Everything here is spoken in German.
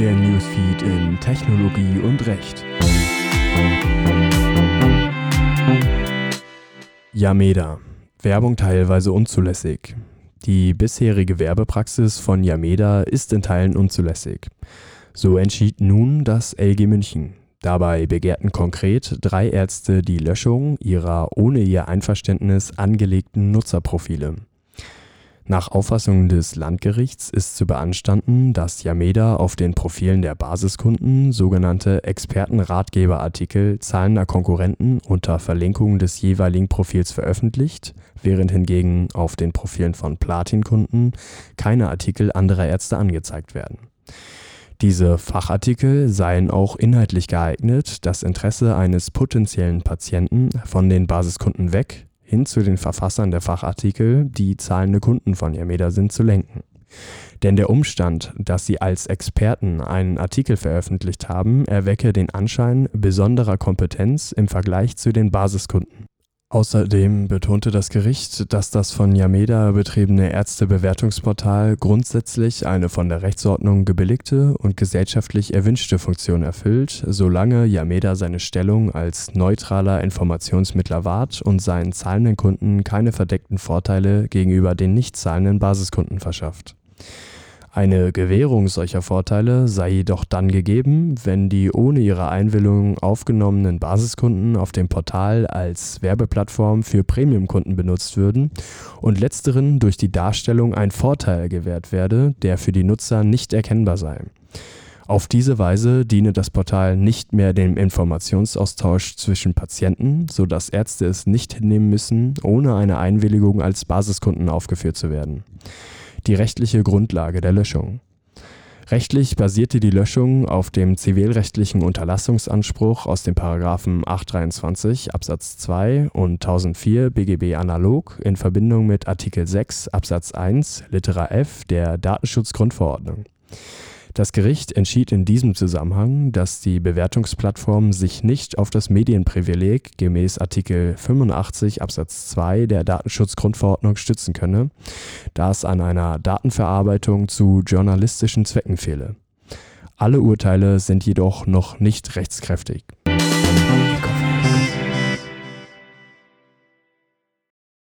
Der Newsfeed in Technologie und Recht. Yameda. Werbung teilweise unzulässig. Die bisherige Werbepraxis von Yameda ist in Teilen unzulässig. So entschied nun das LG München. Dabei begehrten konkret drei Ärzte die Löschung ihrer ohne ihr Einverständnis angelegten Nutzerprofile. Nach Auffassung des Landgerichts ist zu beanstanden, dass Yameda auf den Profilen der Basiskunden sogenannte Expertenratgeberartikel zahlender Konkurrenten unter Verlinkung des jeweiligen Profils veröffentlicht, während hingegen auf den Profilen von Platin-Kunden keine Artikel anderer Ärzte angezeigt werden. Diese Fachartikel seien auch inhaltlich geeignet, das Interesse eines potenziellen Patienten von den Basiskunden weg hin zu den Verfassern der Fachartikel, die zahlende Kunden von Yameda sind, zu lenken. Denn der Umstand, dass sie als Experten einen Artikel veröffentlicht haben, erwecke den Anschein besonderer Kompetenz im Vergleich zu den Basiskunden. Außerdem betonte das Gericht, dass das von Yameda betriebene Ärztebewertungsportal grundsätzlich eine von der Rechtsordnung gebilligte und gesellschaftlich erwünschte Funktion erfüllt, solange Yameda seine Stellung als neutraler Informationsmittler wahrt und seinen zahlenden Kunden keine verdeckten Vorteile gegenüber den nicht zahlenden Basiskunden verschafft eine Gewährung solcher Vorteile sei jedoch dann gegeben, wenn die ohne ihre Einwilligung aufgenommenen Basiskunden auf dem Portal als Werbeplattform für Premiumkunden benutzt würden und letzteren durch die Darstellung ein Vorteil gewährt werde, der für die Nutzer nicht erkennbar sei. Auf diese Weise diene das Portal nicht mehr dem Informationsaustausch zwischen Patienten, sodass Ärzte es nicht hinnehmen müssen, ohne eine Einwilligung als Basiskunden aufgeführt zu werden die rechtliche Grundlage der Löschung. Rechtlich basierte die Löschung auf dem zivilrechtlichen Unterlassungsanspruch aus den Paragraphen 823 Absatz 2 und 1004 BGB analog in Verbindung mit Artikel 6 Absatz 1 Litera F der Datenschutzgrundverordnung das Gericht entschied in diesem Zusammenhang, dass die Bewertungsplattform sich nicht auf das Medienprivileg gemäß Artikel 85 Absatz 2 der Datenschutzgrundverordnung stützen könne, da es an einer Datenverarbeitung zu journalistischen Zwecken fehle. Alle Urteile sind jedoch noch nicht rechtskräftig.